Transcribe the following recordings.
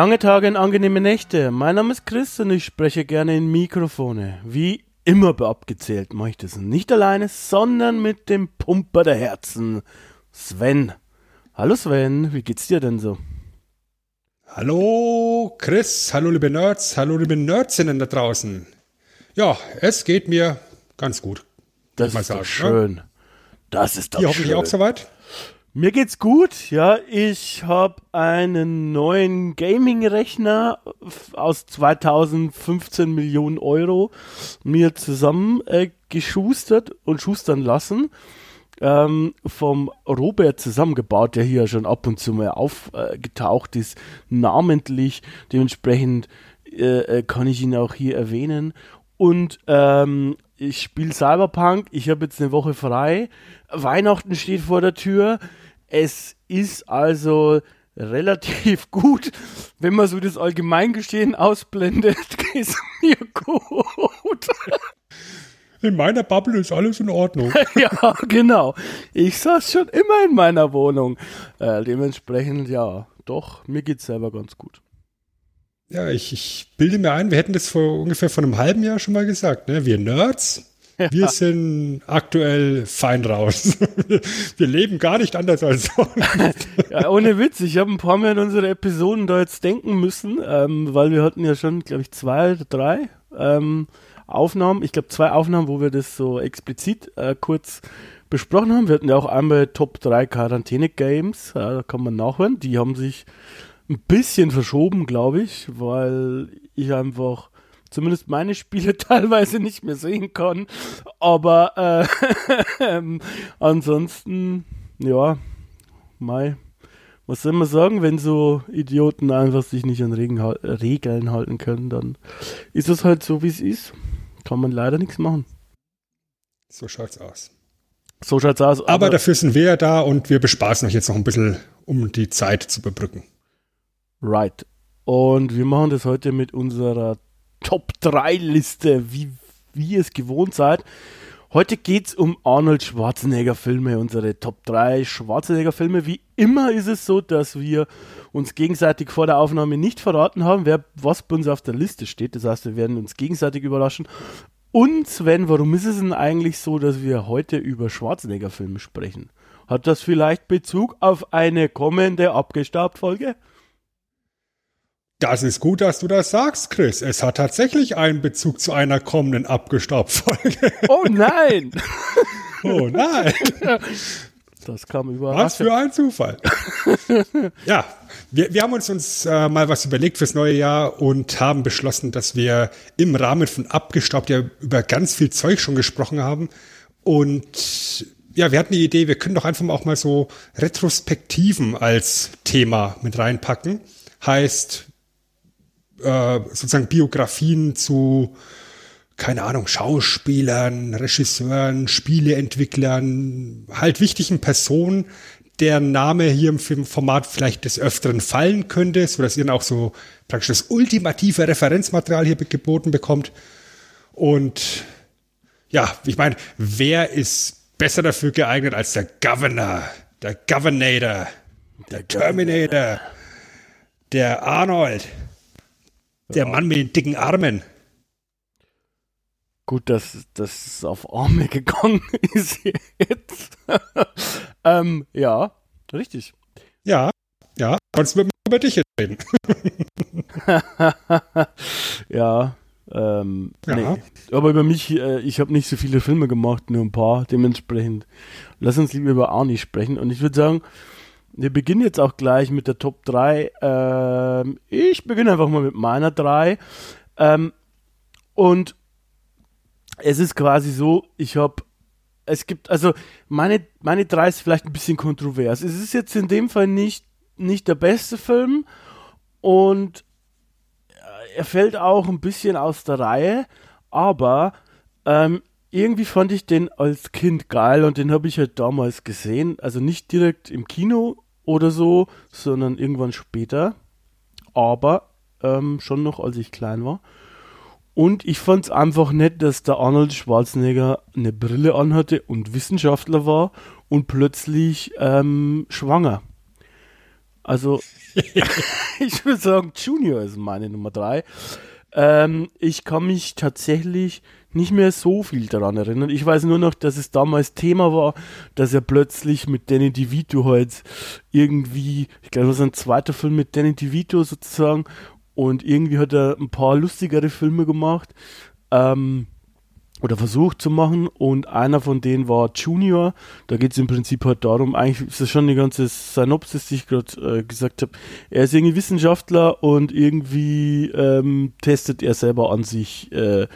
Lange Tage und angenehme Nächte. Mein Name ist Chris und ich spreche gerne in Mikrofone. Wie immer abgezählt mache ich das nicht alleine, sondern mit dem Pumper der Herzen, Sven. Hallo Sven, wie geht's dir denn so? Hallo Chris, hallo liebe Nerds, hallo liebe Nerdsinnen da draußen. Ja, es geht mir ganz gut. Das ist sagen, doch schön. Das ist doch Ihr schön. hoffentlich auch soweit? Mir geht's gut, ja. Ich habe einen neuen Gaming-Rechner aus 2015 Millionen Euro mir zusammen äh, und schustern lassen. Ähm, vom Robert zusammengebaut, der hier schon ab und zu mal aufgetaucht ist, namentlich. Dementsprechend äh, äh, kann ich ihn auch hier erwähnen. Und ähm, ich spiele Cyberpunk. Ich habe jetzt eine Woche frei. Weihnachten steht vor der Tür. Es ist also relativ gut, wenn man so das Allgemeingeschehen ausblendet, ist mir gut. In meiner Bubble ist alles in Ordnung. ja, genau. Ich saß schon immer in meiner Wohnung. Äh, dementsprechend, ja, doch, mir geht's selber ganz gut. Ja, ich, ich bilde mir ein, wir hätten das vor ungefähr vor einem halben Jahr schon mal gesagt. Ne? Wir Nerds, ja. wir sind aktuell fein raus. wir leben gar nicht anders als sonst. ja, ohne Witz, ich habe ein paar Mal in unsere Episoden da jetzt denken müssen, ähm, weil wir hatten ja schon, glaube ich, zwei oder drei ähm, Aufnahmen. Ich glaube, zwei Aufnahmen, wo wir das so explizit äh, kurz besprochen haben. Wir hatten ja auch einmal Top 3 Quarantäne-Games, äh, da kann man nachhören. Die haben sich ein bisschen verschoben, glaube ich, weil ich einfach zumindest meine Spiele teilweise nicht mehr sehen kann. Aber äh, ansonsten, ja, Mai. Was soll man sagen, wenn so Idioten einfach sich nicht an Regen, Regeln halten können, dann ist es halt so, wie es ist. Kann man leider nichts machen. So schaut's aus. So schaut's aus. Aber, aber dafür sind wir ja da und wir bespaßen euch jetzt noch ein bisschen, um die Zeit zu überbrücken. Right. Und wir machen das heute mit unserer Top 3 Liste, wie, wie ihr es gewohnt seid. Heute geht es um Arnold Schwarzenegger Filme, unsere Top 3 Schwarzenegger Filme. Wie immer ist es so, dass wir uns gegenseitig vor der Aufnahme nicht verraten haben, wer was bei uns auf der Liste steht. Das heißt, wir werden uns gegenseitig überraschen. Und Sven, warum ist es denn eigentlich so, dass wir heute über Schwarzenegger Filme sprechen? Hat das vielleicht Bezug auf eine kommende Abgestaubt-Folge? Das ist gut, dass du das sagst, Chris. Es hat tatsächlich einen Bezug zu einer kommenden Abgestaubt-Folge. Oh nein! oh nein! Das kam überraschend. Was für ein Zufall. ja, wir, wir haben uns, uns äh, mal was überlegt fürs neue Jahr und haben beschlossen, dass wir im Rahmen von Abgestaubt ja über ganz viel Zeug schon gesprochen haben. Und ja, wir hatten die Idee, wir können doch einfach mal auch mal so Retrospektiven als Thema mit reinpacken. Heißt, äh, sozusagen Biografien zu, keine Ahnung, Schauspielern, Regisseuren, Spieleentwicklern, halt wichtigen Personen, deren Name hier im Format vielleicht des Öfteren fallen könnte, sodass ihr dann auch so praktisch das ultimative Referenzmaterial hier geboten bekommt. Und ja, ich meine, wer ist besser dafür geeignet als der Governor, der Governator, der Terminator, der Arnold? Der Mann mit den dicken Armen. Gut, dass das auf Arme gegangen ist jetzt. ähm, ja, richtig. Ja, ja, sonst würden wir über dich jetzt reden. ja, ähm, ja. Nee. Aber über mich, äh, ich habe nicht so viele Filme gemacht, nur ein paar, dementsprechend. Lass uns lieber über Arnie sprechen. Und ich würde sagen, wir beginnen jetzt auch gleich mit der Top 3. Ähm, ich beginne einfach mal mit meiner 3. Ähm, und es ist quasi so, ich habe es gibt, also meine, meine drei ist vielleicht ein bisschen kontrovers. Es ist jetzt in dem Fall nicht, nicht der beste Film und äh, er fällt auch ein bisschen aus der Reihe, aber ähm, irgendwie fand ich den als Kind geil und den habe ich halt damals gesehen. Also nicht direkt im Kino oder so, sondern irgendwann später. Aber ähm, schon noch, als ich klein war. Und ich fand es einfach nett, dass der Arnold Schwarzenegger eine Brille anhatte und Wissenschaftler war und plötzlich ähm, schwanger. Also, ich würde sagen, Junior ist meine Nummer drei. Ähm, ich kann mich tatsächlich nicht mehr so viel daran erinnern. Ich weiß nur noch, dass es damals Thema war, dass er plötzlich mit Danny DeVito halt irgendwie, ich glaube, das war ein zweiter Film mit Danny DeVito sozusagen, und irgendwie hat er ein paar lustigere Filme gemacht. Ähm, oder versucht zu machen und einer von denen war Junior. Da geht es im Prinzip halt darum, eigentlich ist das schon die ganze Synopsis, die ich gerade äh, gesagt habe. Er ist irgendwie Wissenschaftler und irgendwie ähm, testet er selber an sich äh,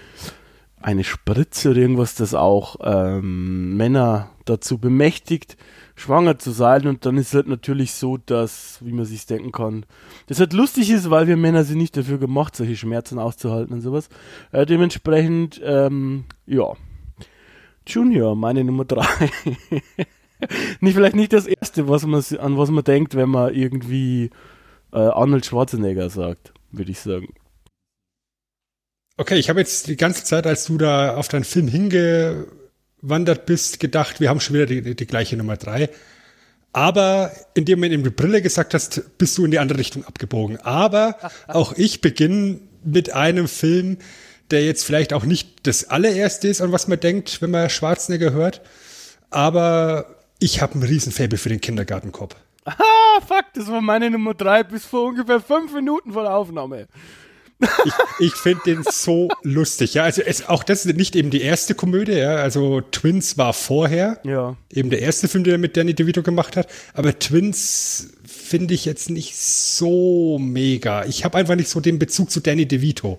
eine Spritze oder irgendwas, das auch ähm, Männer dazu bemächtigt, schwanger zu sein. Und dann ist es halt natürlich so, dass, wie man sich denken kann, das halt lustig ist, weil wir Männer sind nicht dafür gemacht, solche Schmerzen auszuhalten und sowas. Äh, dementsprechend, ähm, ja. Junior, meine Nummer drei. nicht vielleicht nicht das erste, was man an was man denkt, wenn man irgendwie äh, Arnold Schwarzenegger sagt, würde ich sagen. Okay, ich habe jetzt die ganze Zeit, als du da auf deinen Film hinge gewandert bist, gedacht, wir haben schon wieder die, die gleiche Nummer drei. Aber indem du in die Brille gesagt hast, bist du in die andere Richtung abgebogen. Aber auch ich beginne mit einem Film, der jetzt vielleicht auch nicht das allererste ist, an was man denkt, wenn man Schwarzenegger hört. Aber ich habe einen riesen Faible für den Kindergartenkopf. Ah, fuck, das war meine Nummer drei bis vor ungefähr fünf Minuten vor der Aufnahme. Ich, ich finde den so lustig. Ja, also es, auch das ist nicht eben die erste Komödie. Ja, also Twins war vorher. Ja. Eben der erste Film, den er mit Danny DeVito gemacht hat. Aber Twins finde ich jetzt nicht so mega. Ich habe einfach nicht so den Bezug zu Danny DeVito.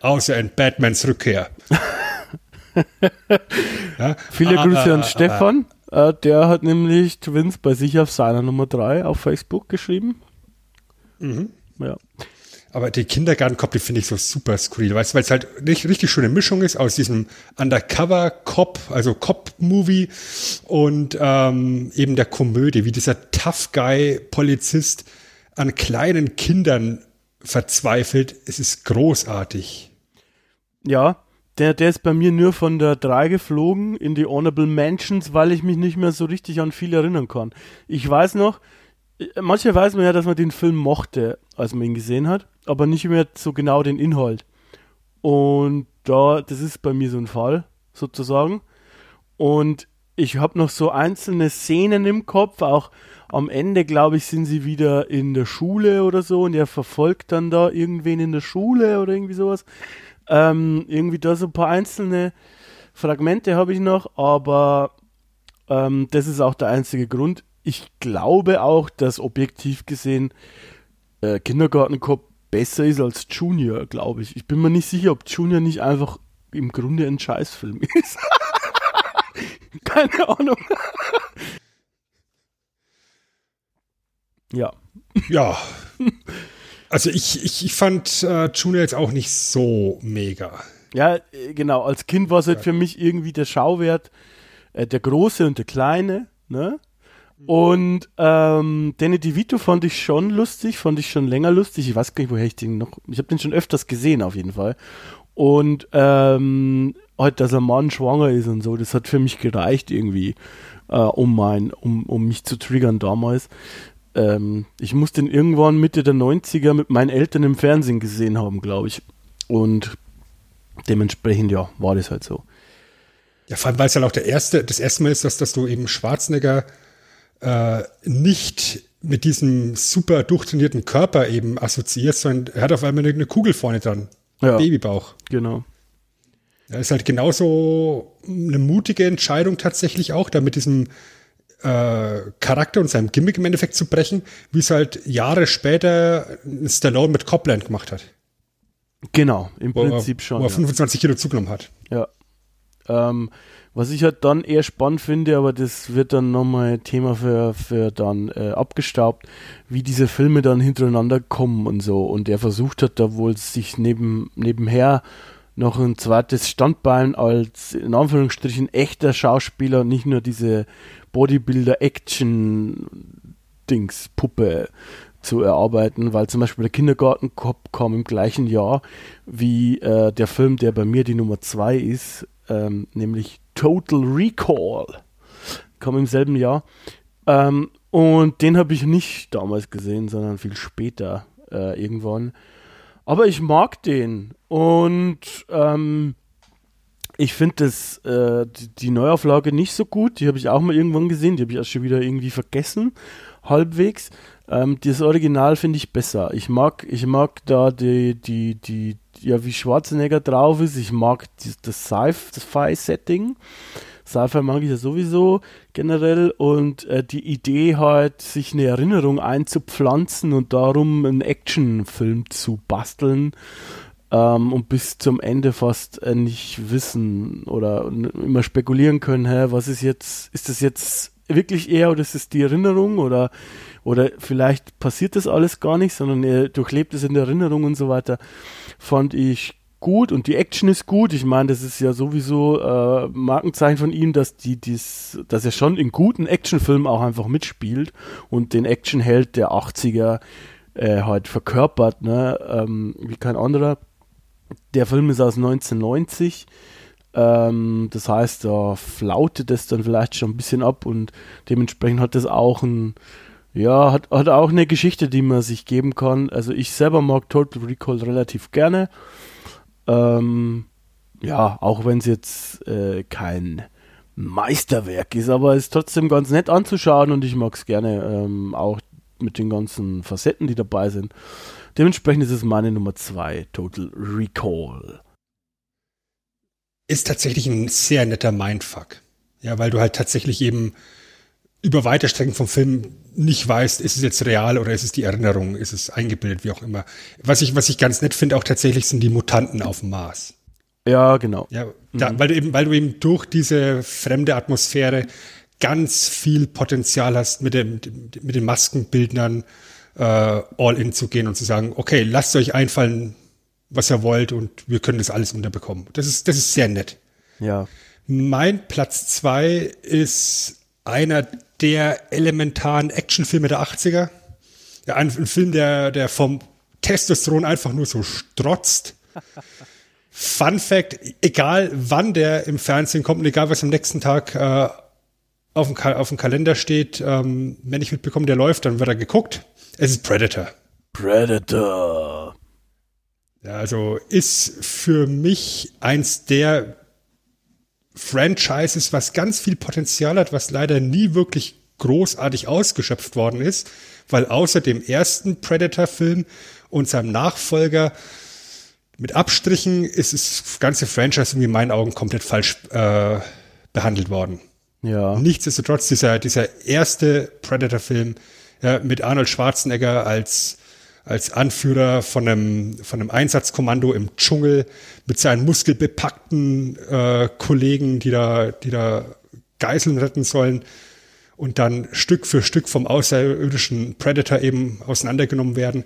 Außer in Batmans Rückkehr. ja. Viele ah, Grüße an ah, Stefan. Ah, der hat nämlich Twins bei sich auf seiner Nummer 3 auf Facebook geschrieben. Mhm. Ja. Aber die Kindergartencop, die finde ich so super skurril, weißt du, weil es halt nicht richtig schöne Mischung ist aus diesem Undercover-Cop, also Cop-Movie und ähm, eben der Komödie, wie dieser Tough Guy-Polizist an kleinen Kindern verzweifelt. Es ist großartig. Ja, der, der ist bei mir nur von der 3 geflogen in die Honorable Mentions, weil ich mich nicht mehr so richtig an viel erinnern kann. Ich weiß noch, manchmal weiß man ja, dass man den Film mochte, als man ihn gesehen hat, aber nicht mehr so genau den Inhalt. Und da, das ist bei mir so ein Fall, sozusagen. Und ich habe noch so einzelne Szenen im Kopf, auch am Ende, glaube ich, sind sie wieder in der Schule oder so und er verfolgt dann da irgendwen in der Schule oder irgendwie sowas. Ähm, irgendwie da so ein paar einzelne Fragmente habe ich noch, aber ähm, das ist auch der einzige Grund ich glaube auch, dass objektiv gesehen äh, Kindergartencop besser ist als Junior, glaube ich. Ich bin mir nicht sicher, ob Junior nicht einfach im Grunde ein Scheißfilm ist. Keine Ahnung. ja. Ja. Also ich, ich, ich fand äh, Junior jetzt auch nicht so mega. Ja, äh, genau. Als Kind war es halt für mich irgendwie der Schauwert, äh, der Große und der Kleine, ne? Und ähm, Danny DeVito fand ich schon lustig, fand ich schon länger lustig. Ich weiß gar nicht, woher ich den noch. Ich habe den schon öfters gesehen, auf jeden Fall. Und ähm, halt, dass er Mann schwanger ist und so, das hat für mich gereicht irgendwie, äh, um mein, um, um mich zu triggern damals. Ähm, ich muss den irgendwann Mitte der 90er mit meinen Eltern im Fernsehen gesehen haben, glaube ich. Und dementsprechend, ja, war das halt so. Ja, vor allem, weil es ja auch der erste, das erste Mal ist, dass, dass du eben Schwarzenegger äh, nicht mit diesem super durchtrainierten Körper eben assoziiert, sondern er hat auf einmal eine Kugel vorne dran. Ja, Babybauch. Genau. Das ist halt genauso eine mutige Entscheidung tatsächlich auch, da mit diesem äh, Charakter und seinem Gimmick im Endeffekt zu brechen, wie es halt Jahre später Stallone mit Copland gemacht hat. Genau, im Prinzip er, schon. Wo er 25 Kilo zugenommen hat. Ja. Ähm, was ich halt dann eher spannend finde, aber das wird dann nochmal Thema für, für dann äh, abgestaubt, wie diese Filme dann hintereinander kommen und so. Und er versucht hat da wohl sich neben, nebenher noch ein zweites Standbein als in Anführungsstrichen echter Schauspieler und nicht nur diese Bodybuilder-Action-Dings-Puppe zu erarbeiten, weil zum Beispiel der Kindergartenkopf kam im gleichen Jahr wie äh, der Film, der bei mir die Nummer zwei ist, ähm, nämlich Total Recall. Kam im selben Jahr. Ähm, und den habe ich nicht damals gesehen, sondern viel später äh, irgendwann. Aber ich mag den. Und ähm, ich finde äh, die, die, Neuauflage nicht so gut. Die habe ich auch mal irgendwann gesehen. Die habe ich erst schon wieder irgendwie vergessen. Halbwegs. Ähm, das Original finde ich besser. Ich mag, ich mag da die, die, die, ja, wie Schwarzenegger drauf ist. Ich mag die, das Sci-Fi-Setting. Sci-Fi mag ich ja sowieso generell und äh, die Idee halt, sich eine Erinnerung einzupflanzen und darum einen Actionfilm zu basteln ähm, und bis zum Ende fast äh, nicht wissen oder immer spekulieren können, hä, was ist jetzt, ist das jetzt wirklich er oder ist es die Erinnerung oder oder vielleicht passiert das alles gar nicht, sondern er durchlebt es in der Erinnerung und so weiter, fand ich gut und die Action ist gut. Ich meine, das ist ja sowieso äh, Markenzeichen von ihm, dass die dies, dass er schon in guten Actionfilmen auch einfach mitspielt und den Actionheld der 80er äh, halt verkörpert, ne, ähm, wie kein anderer. Der Film ist aus 1990. Ähm, das heißt, da flautet es dann vielleicht schon ein bisschen ab und dementsprechend hat das auch ein ja, hat, hat auch eine Geschichte, die man sich geben kann. Also ich selber mag Total Recall relativ gerne. Ähm, ja, auch wenn es jetzt äh, kein Meisterwerk ist, aber es ist trotzdem ganz nett anzuschauen und ich mag es gerne ähm, auch mit den ganzen Facetten, die dabei sind. Dementsprechend ist es meine Nummer zwei, Total Recall. Ist tatsächlich ein sehr netter Mindfuck. Ja, weil du halt tatsächlich eben über weite Strecken vom Film nicht weißt, ist es jetzt real oder ist es die Erinnerung, ist es eingebildet, wie auch immer. Was ich, was ich ganz nett finde, auch tatsächlich sind die Mutanten auf dem Mars. Ja, genau. Ja, da, mhm. weil, du eben, weil du eben durch diese fremde Atmosphäre ganz viel Potenzial hast, mit, dem, mit den Maskenbildnern äh, all in zu gehen und zu sagen, okay, lasst euch einfallen, was ihr wollt und wir können das alles unterbekommen. Das ist, das ist sehr nett. Ja. Mein Platz zwei ist einer der elementaren Actionfilme der 80er. Ja, ein, ein Film, der, der vom Testosteron einfach nur so strotzt. Fun Fact, egal wann der im Fernsehen kommt und egal was am nächsten Tag äh, auf, dem auf dem Kalender steht, ähm, wenn ich mitbekomme, der läuft, dann wird er geguckt. Es ist Predator. Predator. Also ist für mich eins der Franchises, was ganz viel Potenzial hat, was leider nie wirklich großartig ausgeschöpft worden ist, weil außer dem ersten Predator-Film und seinem Nachfolger mit Abstrichen ist das ganze Franchise in meinen Augen komplett falsch äh, behandelt worden. Ja. Nichtsdestotrotz, dieser, dieser erste Predator-Film ja, mit Arnold Schwarzenegger als als Anführer von einem, von einem Einsatzkommando im Dschungel mit seinen muskelbepackten äh, Kollegen, die da, die da Geiseln retten sollen und dann Stück für Stück vom außerirdischen Predator eben auseinandergenommen werden.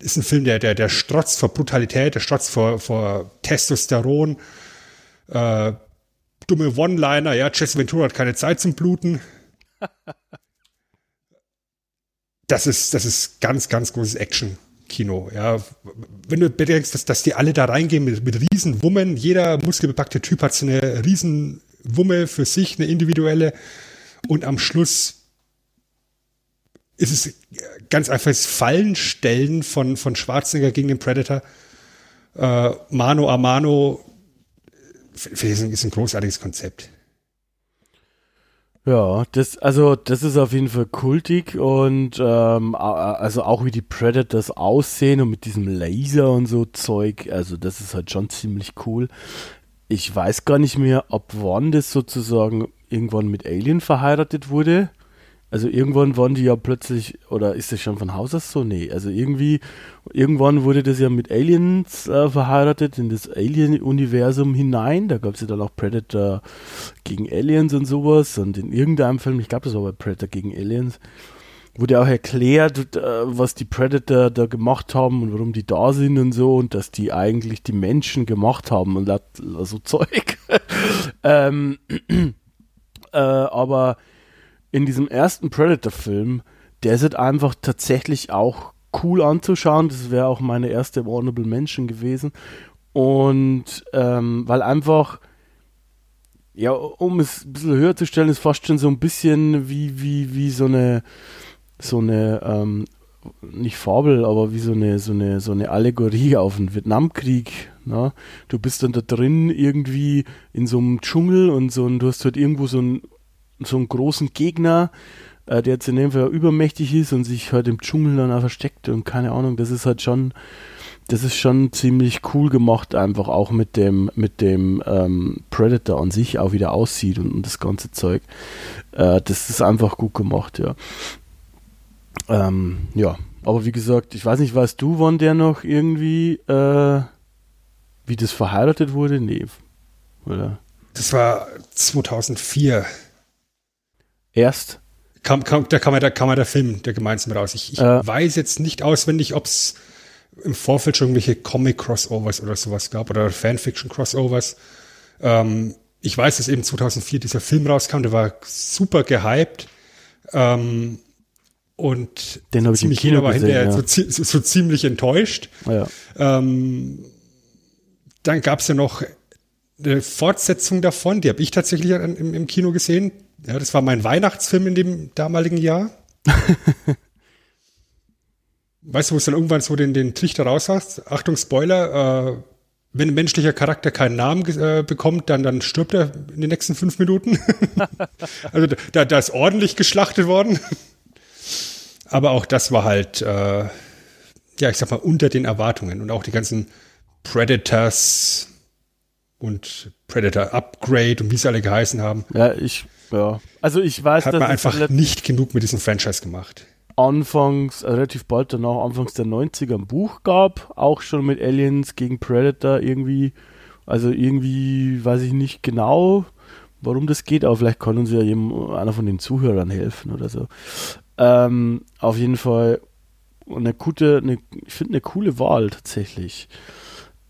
Ist ein Film, der, der, der strotzt vor Brutalität, der strotzt vor, vor Testosteron, äh, dumme One-Liner, ja, Jesse Ventura hat keine Zeit zum Bluten. das ist, das ist ganz, ganz großes Action-Kino. Ja, wenn du bedenkst, dass, dass die alle da reingehen mit, mit riesen Wummen, jeder muskelbepackte Typ hat so eine riesen Wumme für sich, eine individuelle, und am Schluss ist es ganz einfach das Fallenstellen von, von Schwarzenegger gegen den Predator. Äh, Mano a Mano, ist ein großartiges Konzept. Ja, das, also das ist auf jeden Fall kultig und ähm, also auch wie die Predators aussehen und mit diesem Laser und so Zeug, also das ist halt schon ziemlich cool. Ich weiß gar nicht mehr, ob das sozusagen irgendwann mit Alien verheiratet wurde. Also irgendwann waren die ja plötzlich, oder ist das schon von Haus aus so? Nee, also irgendwie, irgendwann wurde das ja mit Aliens äh, verheiratet, in das Alien-Universum hinein. Da gab es ja dann auch Predator gegen Aliens und sowas. Und in irgendeinem Film, ich glaube, das war bei Predator gegen Aliens, wurde auch erklärt, äh, was die Predator da gemacht haben und warum die da sind und so und dass die eigentlich die Menschen gemacht haben und so Zeug. ähm, äh, aber in diesem ersten Predator-Film, der ist halt einfach tatsächlich auch cool anzuschauen. Das wäre auch meine erste Honorable Mention gewesen. Und ähm, weil einfach, ja, um es ein bisschen höher zu stellen, ist fast schon so ein bisschen wie, wie, wie so eine, so eine, ähm, nicht Fabel, aber wie so eine, so eine, so eine Allegorie auf den Vietnamkrieg. Ne? Du bist dann da drin irgendwie in so einem Dschungel und so und du hast halt irgendwo so einen, so einen großen Gegner, äh, der jetzt in dem Fall übermächtig ist und sich halt im Dschungel dann auch versteckt und keine Ahnung, das ist halt schon, das ist schon ziemlich cool gemacht, einfach auch mit dem, mit dem ähm, Predator an sich auch wieder aussieht und, und das ganze Zeug. Äh, das ist einfach gut gemacht, ja. Ähm, ja, aber wie gesagt, ich weiß nicht, weißt du, wann der noch irgendwie, äh, wie das verheiratet wurde? Nee. Oder? Das war 2004. Erst? Kam, kam, da, kam der, da kam der Film der gemeinsam raus. Ich, ich äh, weiß jetzt nicht auswendig, ob es im Vorfeld schon irgendwelche Comic-Crossovers oder sowas gab oder Fanfiction-Crossovers. Ähm, ich weiß, dass eben 2004 dieser Film rauskam, der war super gehypt. Ähm, und Den habe ich im Kino war hinterher ja. so, so, so, ziemlich enttäuscht. Ja. Ähm, dann gab es ja noch eine Fortsetzung davon, die habe ich tatsächlich im, im, Kino gesehen. Ja, das war mein Weihnachtsfilm in dem damaligen Jahr. weißt du, wo es dann irgendwann so den, den Trichter raus hast? Achtung, Spoiler, äh, wenn ein menschlicher Charakter keinen Namen äh, bekommt, dann, dann stirbt er in den nächsten fünf Minuten. also da, da ist ordentlich geschlachtet worden. Aber auch das war halt, äh, ja, ich sag mal, unter den Erwartungen. Und auch die ganzen Predators und Predator Upgrade und wie sie alle geheißen haben. Ja, ich, ja. Also ich weiß, hat man einfach nicht genug mit diesem Franchise gemacht. Anfangs, äh, relativ bald danach, anfangs der 90er ein Buch gab, auch schon mit Aliens gegen Predator irgendwie. Also irgendwie weiß ich nicht genau, warum das geht, aber vielleicht kann uns ja jemand, einer von den Zuhörern helfen oder so. Ähm, auf jeden Fall eine gute, eine, ich finde eine coole Wahl tatsächlich.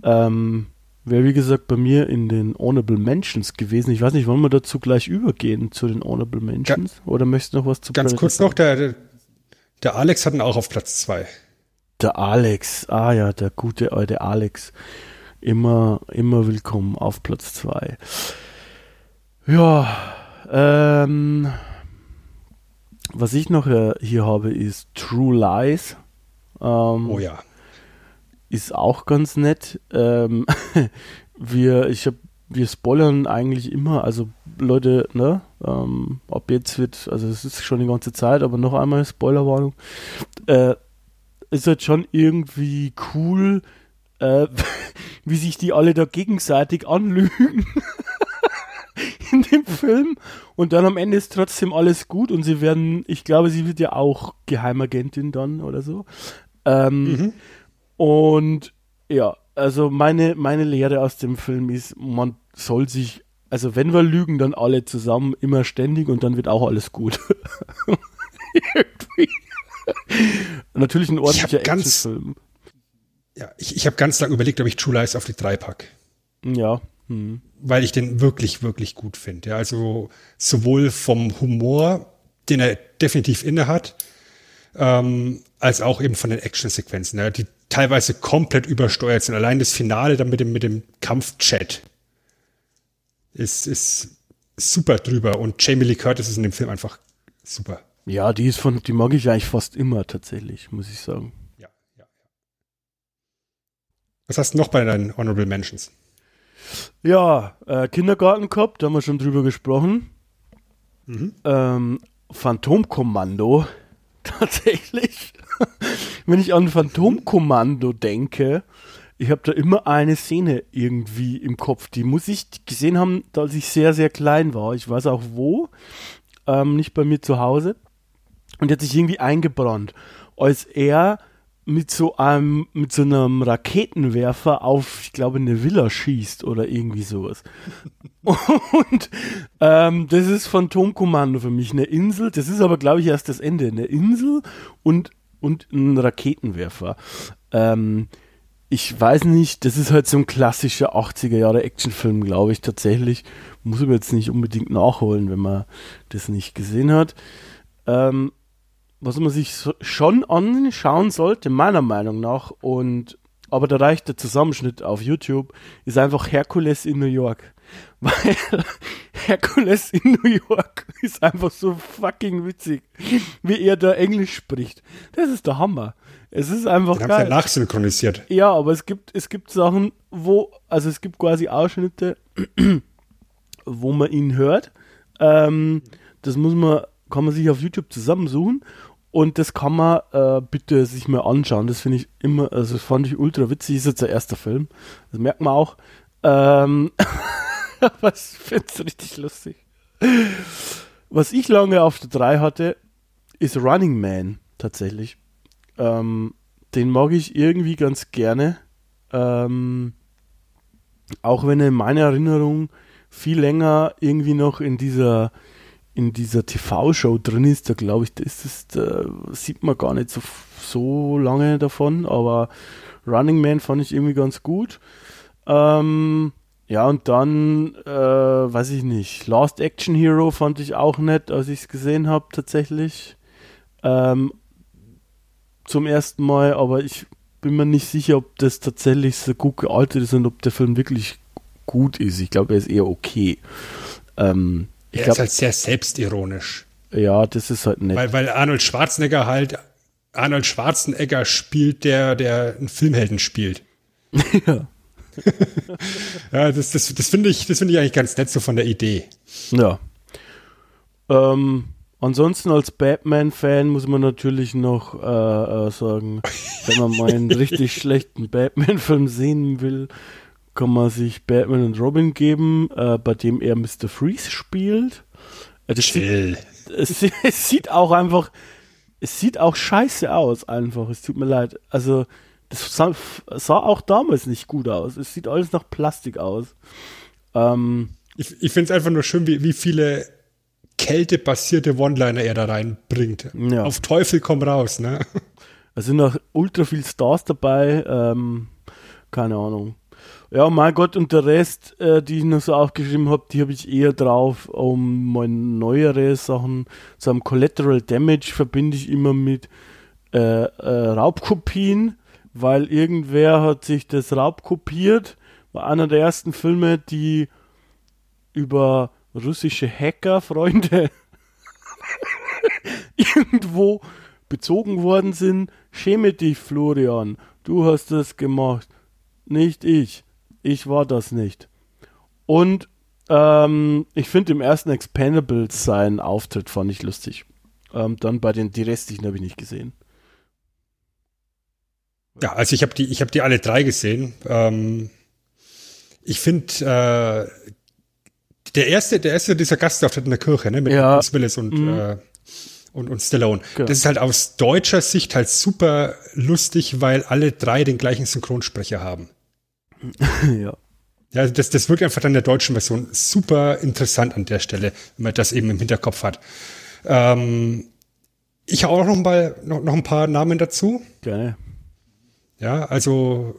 Ähm, Wäre wie gesagt bei mir in den Honorable Mentions gewesen. Ich weiß nicht, wollen wir dazu gleich übergehen zu den Honorable Mentions? Ja. Oder möchtest du noch was zu Ganz kurz noch, der, der, Alex hat ihn auch auf Platz 2. Der Alex, ah ja, der gute alte Alex. Immer, immer willkommen auf Platz 2. Ja, ähm, was ich noch äh, hier habe, ist True Lies. Ähm, oh ja. Ist auch ganz nett. Ähm, wir, ich hab, wir spoilern eigentlich immer, also Leute, ne, ähm, ab jetzt wird, also es ist schon die ganze Zeit, aber noch einmal Spoilerwarnung. Äh, ist halt schon irgendwie cool, äh, wie sich die alle da gegenseitig anlügen. in dem Film und dann am Ende ist trotzdem alles gut und sie werden, ich glaube, sie wird ja auch Geheimagentin dann oder so. Ähm, mhm. Und ja, also meine, meine Lehre aus dem Film ist, man soll sich, also wenn wir lügen, dann alle zusammen, immer ständig und dann wird auch alles gut. Natürlich ein ordentlicher Actionfilm. Ja, ich, ich habe ganz lange überlegt, ob ich True Lies auf die 3 pack. Ja. Hm weil ich den wirklich, wirklich gut finde. Ja, also sowohl vom Humor, den er definitiv inne hat, ähm, als auch eben von den Actionsequenzen, ja, die teilweise komplett übersteuert sind. Allein das Finale dann mit dem, mit dem Kampfchat ist, ist super drüber und Jamie Lee Curtis ist in dem Film einfach super. Ja, die ist von, die mag ich eigentlich fast immer tatsächlich, muss ich sagen. Ja, ja. Was hast du noch bei deinen Honorable Mentions? Ja, äh, Kindergarten Cop, da haben wir schon drüber gesprochen. Mhm. Ähm, Phantomkommando, tatsächlich. Wenn ich an Phantomkommando denke, ich habe da immer eine Szene irgendwie im Kopf. Die muss ich gesehen haben, als ich sehr, sehr klein war. Ich weiß auch wo. Ähm, nicht bei mir zu Hause. Und der hat sich irgendwie eingebrannt, als er mit so einem, mit so einem Raketenwerfer auf, ich glaube, eine Villa schießt oder irgendwie sowas. Und ähm, das ist Phantomkommando für mich, eine Insel. Das ist aber, glaube ich, erst das Ende. Eine Insel und, und ein Raketenwerfer. Ähm, ich weiß nicht, das ist halt so ein klassischer 80er Jahre Actionfilm, glaube ich, tatsächlich. Muss man jetzt nicht unbedingt nachholen, wenn man das nicht gesehen hat. Ähm, was man sich schon anschauen sollte, meiner Meinung nach, und aber da reicht der Zusammenschnitt auf YouTube, ist einfach Herkules in New York. Weil Herkules in New York ist einfach so fucking witzig, wie er da Englisch spricht. Das ist der Hammer. Es ist einfach Den geil. haben sie ja nachsynchronisiert. Ja, aber es gibt, es gibt Sachen, wo, also es gibt quasi Ausschnitte, wo man ihn hört. Ähm, das muss man, kann man sich auf YouTube zusammensuchen und das kann man äh, bitte sich mal anschauen. Das finde ich immer, also fand ich ultra witzig. Ist jetzt der erste Film. Das merkt man auch. Ähm, aber ich finde es richtig lustig. Was ich lange auf der 3 hatte, ist Running Man tatsächlich. Ähm, den mag ich irgendwie ganz gerne. Ähm, auch wenn er in meiner Erinnerung viel länger irgendwie noch in dieser in dieser TV-Show drin ist, da glaube ich, das ist, da sieht man gar nicht so, so lange davon, aber Running Man fand ich irgendwie ganz gut. Ähm, ja, und dann, äh, weiß ich nicht, Last Action Hero fand ich auch nett, als ich es gesehen habe, tatsächlich. Ähm, zum ersten Mal, aber ich bin mir nicht sicher, ob das tatsächlich so gut gealtert ist und ob der Film wirklich gut ist. Ich glaube, er ist eher okay. Ähm, ich Er glaub, ist halt sehr selbstironisch. ja, das ist halt nett. Weil, weil Arnold Schwarzenegger halt, Arnold Schwarzenegger spielt, der, der einen Filmhelden spielt. ja. Ja, das, das, das finde ich, das finde ich eigentlich ganz nett so von der Idee. ja. Ähm, ansonsten als Batman-Fan muss man natürlich noch äh, äh, sagen, wenn man mal einen richtig schlechten Batman-Film sehen will, kann man sich Batman und Robin geben, äh, bei dem er Mr. Freeze spielt. Äh, das sieht, Chill. es, es sieht auch einfach, es sieht auch scheiße aus, einfach. Es tut mir leid. Also, das sah, sah auch damals nicht gut aus. Es sieht alles nach Plastik aus. Ähm, Ich, ich finde es einfach nur schön, wie, wie viele kältebasierte One-Liner er da reinbringt. Ja. Auf Teufel komm raus, ne? Es sind noch ultra viel Stars dabei. Ähm, keine Ahnung. Ja, mein Gott, und der Rest, äh, die ich noch so aufgeschrieben habe, die habe ich eher drauf, um mal neuere Sachen. So am Collateral Damage verbinde ich immer mit äh, äh, Raubkopien, weil irgendwer hat sich das raubkopiert. War einer der ersten Filme, die über russische Hacker-Freunde irgendwo bezogen worden sind. Schäme dich, Florian. Du hast das gemacht. Nicht ich. Ich war das nicht. Und ähm, ich finde im ersten Expendables seinen Auftritt fand ich lustig. Ähm, dann bei den die restlichen habe ich nicht gesehen. Ja, also ich habe die, ich habe die alle drei gesehen. Ähm, ich finde, äh, der erste, der erste dieser Gastauftritt in der Kirche, ne, mit Ja. Willis und, Mhm. äh, und, und Stallone. Genau. Das ist halt aus deutscher Sicht halt super lustig, weil alle drei den gleichen Synchronsprecher haben. ja. Ja, also das, das wirkt einfach dann der deutschen Version super interessant an der Stelle, wenn man das eben im Hinterkopf hat. Ähm, ich habe auch noch, mal, noch, noch ein paar Namen dazu. Gerne. Ja, also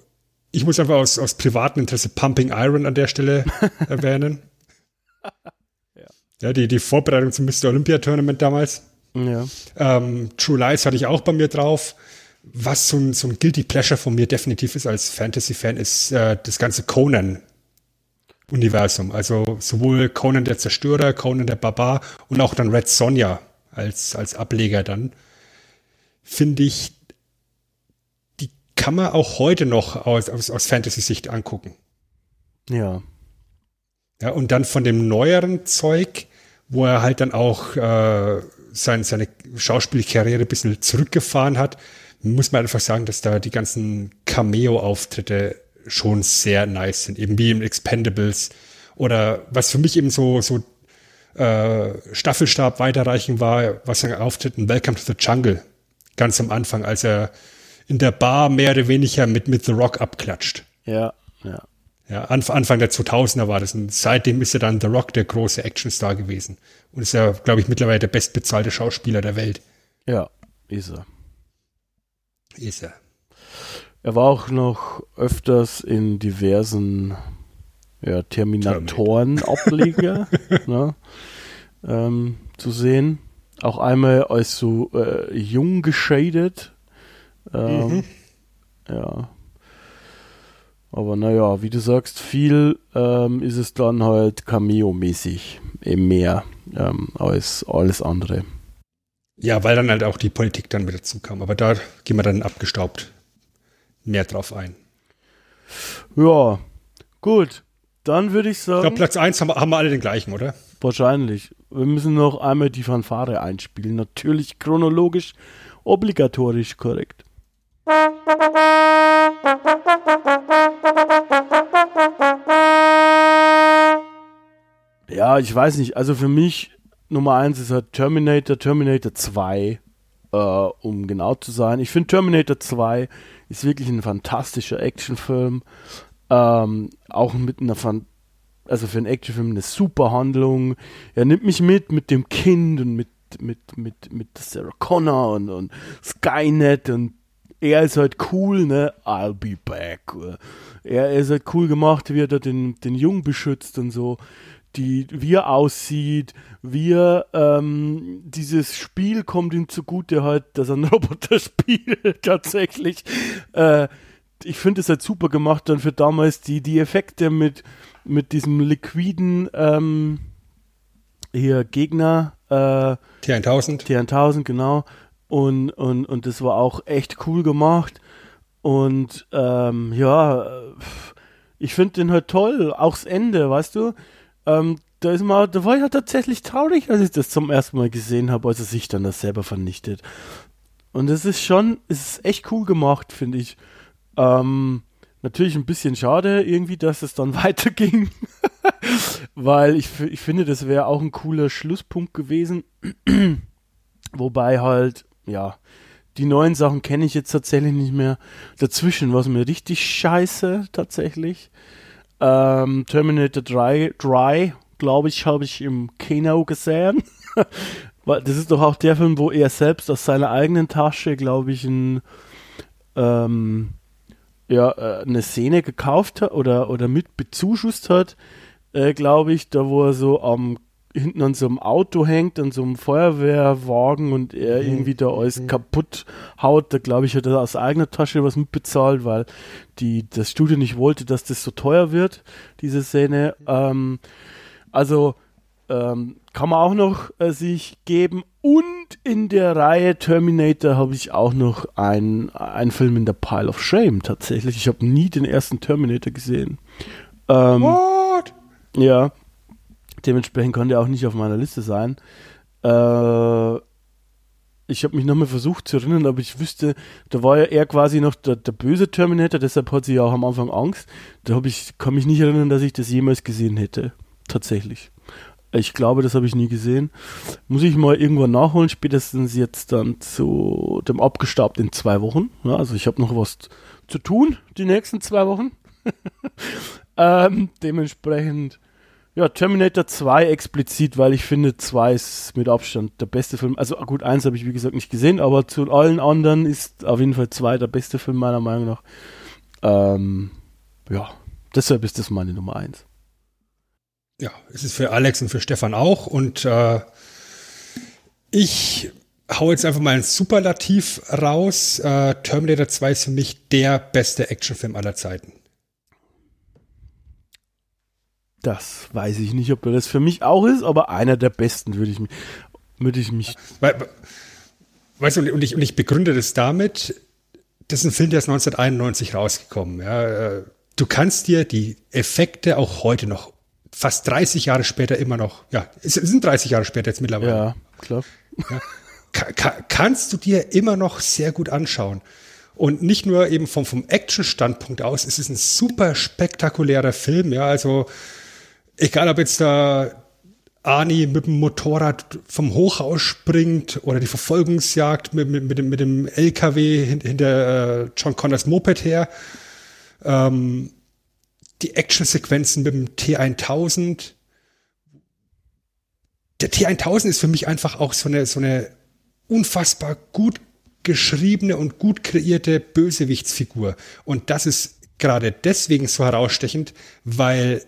ich muss einfach aus, aus privatem Interesse Pumping Iron an der Stelle erwähnen. ja. die, die Vorbereitung zum Mr. Olympia Tournament damals. Ja. Ähm, True Lies hatte ich auch bei mir drauf. Was so ein, so ein Guilty Pleasure von mir definitiv ist als Fantasy-Fan, ist äh, das ganze Conan-Universum. Also sowohl Conan der Zerstörer, Conan der Barbar und auch dann Red Sonja als, als Ableger dann. Finde ich, die kann man auch heute noch aus, aus, aus Fantasy-Sicht angucken. Ja. Ja, und dann von dem neueren Zeug, wo er halt dann auch äh, sein, seine Schauspielkarriere ein bisschen zurückgefahren hat, muss man einfach sagen, dass da die ganzen Cameo-Auftritte schon sehr nice sind, eben wie im Expendables. Oder was für mich eben so, so äh, Staffelstab weiterreichen war, was sein Auftritt in Welcome to the Jungle ganz am Anfang, als er in der Bar mehr oder weniger mit, mit The Rock abklatscht. Ja, ja. Ja, Anfang der 2000er war das. Und seitdem ist er dann The Rock der große Actionstar gewesen. Und ist ja, glaube ich, mittlerweile der bestbezahlte Schauspieler der Welt. Ja, ist er. Ist er. Er war auch noch öfters in diversen ja, Terminatoren-Ableger ne, ähm, zu sehen. Auch einmal als so äh, jung geschadet. Ähm, mhm. Ja. Aber naja, wie du sagst, viel ähm, ist es dann halt Cameo-mäßig eben mehr ähm, als alles andere. Ja, weil dann halt auch die Politik dann mit dazu kam. Aber da gehen wir dann abgestaubt mehr drauf ein. Ja, gut. Dann würde ich sagen. Ich glaube, Platz 1 haben, haben wir alle den gleichen, oder? Wahrscheinlich. Wir müssen noch einmal die Fanfare einspielen. Natürlich chronologisch, obligatorisch korrekt. Ja, ich weiß nicht. Also für mich Nummer 1 ist halt Terminator, Terminator 2, äh, um genau zu sein. Ich finde Terminator 2 ist wirklich ein fantastischer Actionfilm. Ähm, auch mit einer Fan also für einen Actionfilm eine super Handlung. Er nimmt mich mit mit dem Kind und mit mit mit mit Sarah Connor und, und Skynet und er ist halt cool, ne? I'll be back. Er ist halt cool gemacht, wie er da den, den Jungen beschützt und so. Die, wie er aussieht, wie er, ähm, dieses Spiel kommt ihm zugute halt, dass er ein Roboter spielt, tatsächlich. Äh, ich finde es halt super gemacht dann für damals die, die Effekte mit, mit diesem liquiden ähm, hier Gegner. Äh, T1000. T1000, genau. Und, und, und das war auch echt cool gemacht. Und ähm, ja, ich finde den halt toll. Auch das Ende, weißt du? Ähm, da ist mal, da war ich halt tatsächlich traurig, als ich das zum ersten Mal gesehen habe, als er sich dann das selber vernichtet. Und es ist schon, es ist echt cool gemacht, finde ich. Ähm, natürlich ein bisschen schade irgendwie, dass es dann weiterging, weil ich, ich finde, das wäre auch ein cooler Schlusspunkt gewesen. Wobei halt, ja, die neuen Sachen kenne ich jetzt tatsächlich nicht mehr. Dazwischen war es mir richtig scheiße, tatsächlich. Ähm, Terminator 3, Dry, glaube ich, habe ich im Kino gesehen. Das ist doch auch der Film, wo er selbst aus seiner eigenen Tasche, glaube ich, ein ähm, ja, äh, eine Szene gekauft hat oder, oder mit bezuschusst hat, äh, glaube ich, da wo er so am hinten an so einem Auto hängt, an so einem Feuerwehrwagen und er mhm. irgendwie da alles mhm. kaputt haut, da glaube ich, hat er aus eigener Tasche was mitbezahlt, weil die, das Studio nicht wollte, dass das so teuer wird, diese Szene. Ähm, also ähm, kann man auch noch äh, sich geben. Und in der Reihe Terminator habe ich auch noch einen Film in der Pile of Shame tatsächlich. Ich habe nie den ersten Terminator gesehen. Ähm, What? Ja. Dementsprechend konnte er auch nicht auf meiner Liste sein. Äh, ich habe mich nochmal versucht zu erinnern, aber ich wüsste, da war ja er quasi noch der, der böse Terminator, deshalb hat sie ja auch am Anfang Angst. Da ich, kann mich nicht erinnern, dass ich das jemals gesehen hätte. Tatsächlich. Ich glaube, das habe ich nie gesehen. Muss ich mal irgendwann nachholen, spätestens jetzt dann zu dem Abgestaubt in zwei Wochen. Ja, also ich habe noch was zu tun, die nächsten zwei Wochen. ähm, dementsprechend, ja, Terminator 2 explizit, weil ich finde, 2 ist mit Abstand der beste Film. Also gut, eins habe ich wie gesagt nicht gesehen, aber zu allen anderen ist auf jeden Fall 2 der beste Film meiner Meinung nach. Ähm, ja, deshalb ist das meine Nummer 1 ja, es ist für Alex und für Stefan auch. Und äh, ich hau jetzt einfach mal ein Superlativ raus. Äh, Terminator 2 ist für mich der beste Actionfilm aller Zeiten. Das weiß ich nicht, ob das für mich auch ist, aber einer der besten würde ich, würde ich mich. weißt du, und ich, und ich begründe das damit, das ist ein Film, der ist 1991 rausgekommen. Ja. Äh, du kannst dir die Effekte auch heute noch fast 30 Jahre später immer noch, ja, es sind 30 Jahre später jetzt mittlerweile. Ja, klar. Ja, ka kannst du dir immer noch sehr gut anschauen. Und nicht nur eben vom, vom Action-Standpunkt aus, es ist ein super spektakulärer Film, ja, also egal ob jetzt da Arnie mit dem Motorrad vom Hochhaus springt oder die Verfolgungsjagd mit, mit, mit, dem, mit dem LKW hinter äh, John Connors Moped her. Ähm, die Actionsequenzen mit dem T1000. Der T1000 ist für mich einfach auch so eine, so eine unfassbar gut geschriebene und gut kreierte Bösewichtsfigur. Und das ist gerade deswegen so herausstechend, weil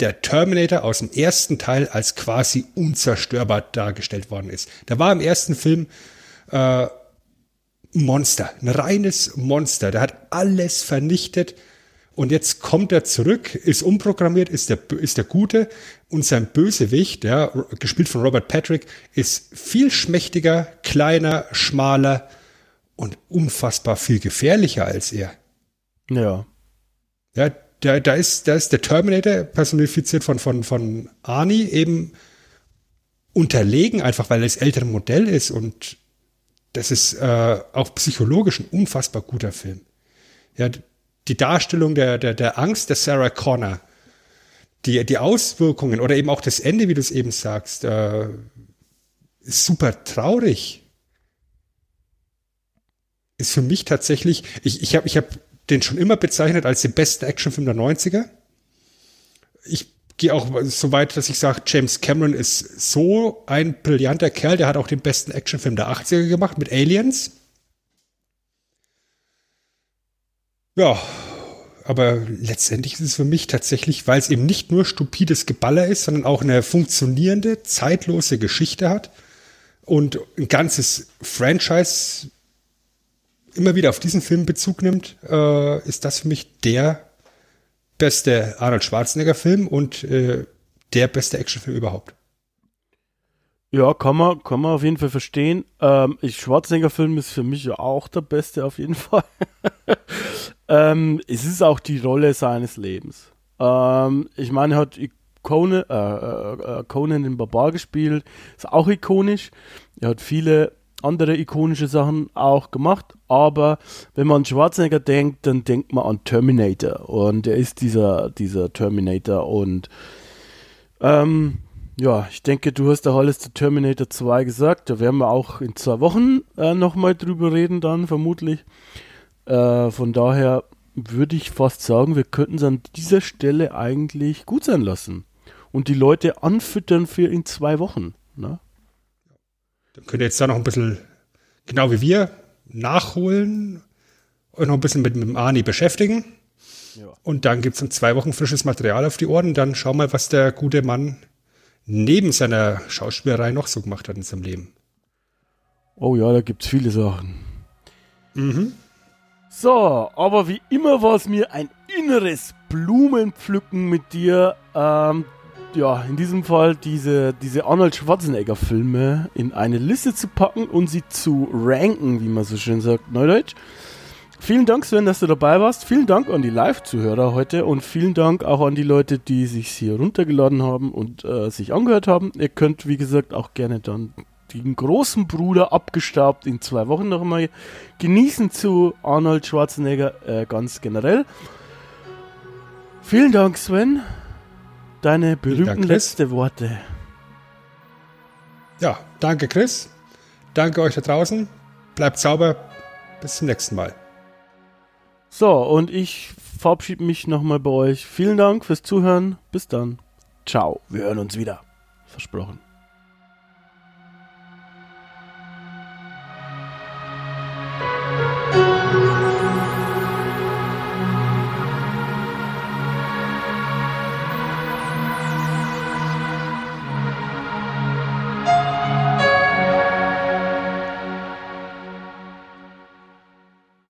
der Terminator aus dem ersten Teil als quasi unzerstörbar dargestellt worden ist. Da war im ersten Film äh, Monster, ein reines Monster. Der hat alles vernichtet. Und jetzt kommt er zurück, ist umprogrammiert, ist der, ist der Gute. Und sein Bösewicht, ja, gespielt von Robert Patrick, ist viel schmächtiger, kleiner, schmaler und unfassbar viel gefährlicher als er. Ja. Ja, da, da, ist, da ist der Terminator personifiziert von, von, von Arnie eben unterlegen, einfach weil er das ältere Modell ist und das ist äh, auch psychologisch ein unfassbar guter Film. Ja, die Darstellung der, der, der Angst der Sarah Connor, die, die Auswirkungen oder eben auch das Ende, wie du es eben sagst, äh, ist super traurig. Ist für mich tatsächlich, ich, ich habe ich hab den schon immer bezeichnet als den besten Actionfilm der 90er. Ich gehe auch so weit, dass ich sage, James Cameron ist so ein brillanter Kerl, der hat auch den besten Actionfilm der 80er gemacht mit Aliens. Ja, aber letztendlich ist es für mich tatsächlich, weil es eben nicht nur stupides Geballer ist, sondern auch eine funktionierende, zeitlose Geschichte hat und ein ganzes Franchise immer wieder auf diesen Film Bezug nimmt, äh, ist das für mich der beste Arnold Schwarzenegger-Film und äh, der beste Actionfilm überhaupt. Ja, kann man, kann man auf jeden Fall verstehen. Ähm, Schwarzenegger-Film ist für mich ja auch der beste auf jeden Fall. ähm, es ist auch die Rolle seines Lebens. Ähm, ich meine, er hat Conan, äh, äh, äh, Conan den Barbar gespielt, ist auch ikonisch. Er hat viele andere ikonische Sachen auch gemacht, aber wenn man an Schwarzenegger denkt, dann denkt man an Terminator und er ist dieser, dieser Terminator und ähm, ja, ich denke, du hast auch alles zu Terminator 2 gesagt, da werden wir auch in zwei Wochen äh, nochmal drüber reden dann vermutlich. Äh, von daher würde ich fast sagen, wir könnten es an dieser Stelle eigentlich gut sein lassen und die Leute anfüttern für in zwei Wochen. Ne? Dann könnt ihr jetzt da noch ein bisschen, genau wie wir, nachholen und noch ein bisschen mit, mit dem Ani beschäftigen. Ja. Und dann gibt es in zwei Wochen frisches Material auf die Ohren. Dann schau mal, was der gute Mann neben seiner Schauspielerei noch so gemacht hat in seinem Leben. Oh ja, da gibt es viele Sachen. Mhm. So, aber wie immer war es mir ein inneres Blumenpflücken mit dir. Ähm, ja, in diesem Fall diese, diese Arnold Schwarzenegger-Filme in eine Liste zu packen und sie zu ranken, wie man so schön sagt, Neudeutsch. Vielen Dank, Sven, dass du dabei warst. Vielen Dank an die Live-Zuhörer heute und vielen Dank auch an die Leute, die sich hier runtergeladen haben und äh, sich angehört haben. Ihr könnt, wie gesagt, auch gerne dann den großen Bruder abgestaubt in zwei Wochen noch einmal genießen zu Arnold Schwarzenegger äh, ganz generell. Vielen Dank, Sven. Deine berühmten Dank, letzte Worte. Ja, danke Chris. Danke euch da draußen. Bleibt sauber. Bis zum nächsten Mal. So, und ich verabschiede mich nochmal bei euch. Vielen Dank fürs Zuhören. Bis dann. Ciao. Wir hören uns wieder. Versprochen.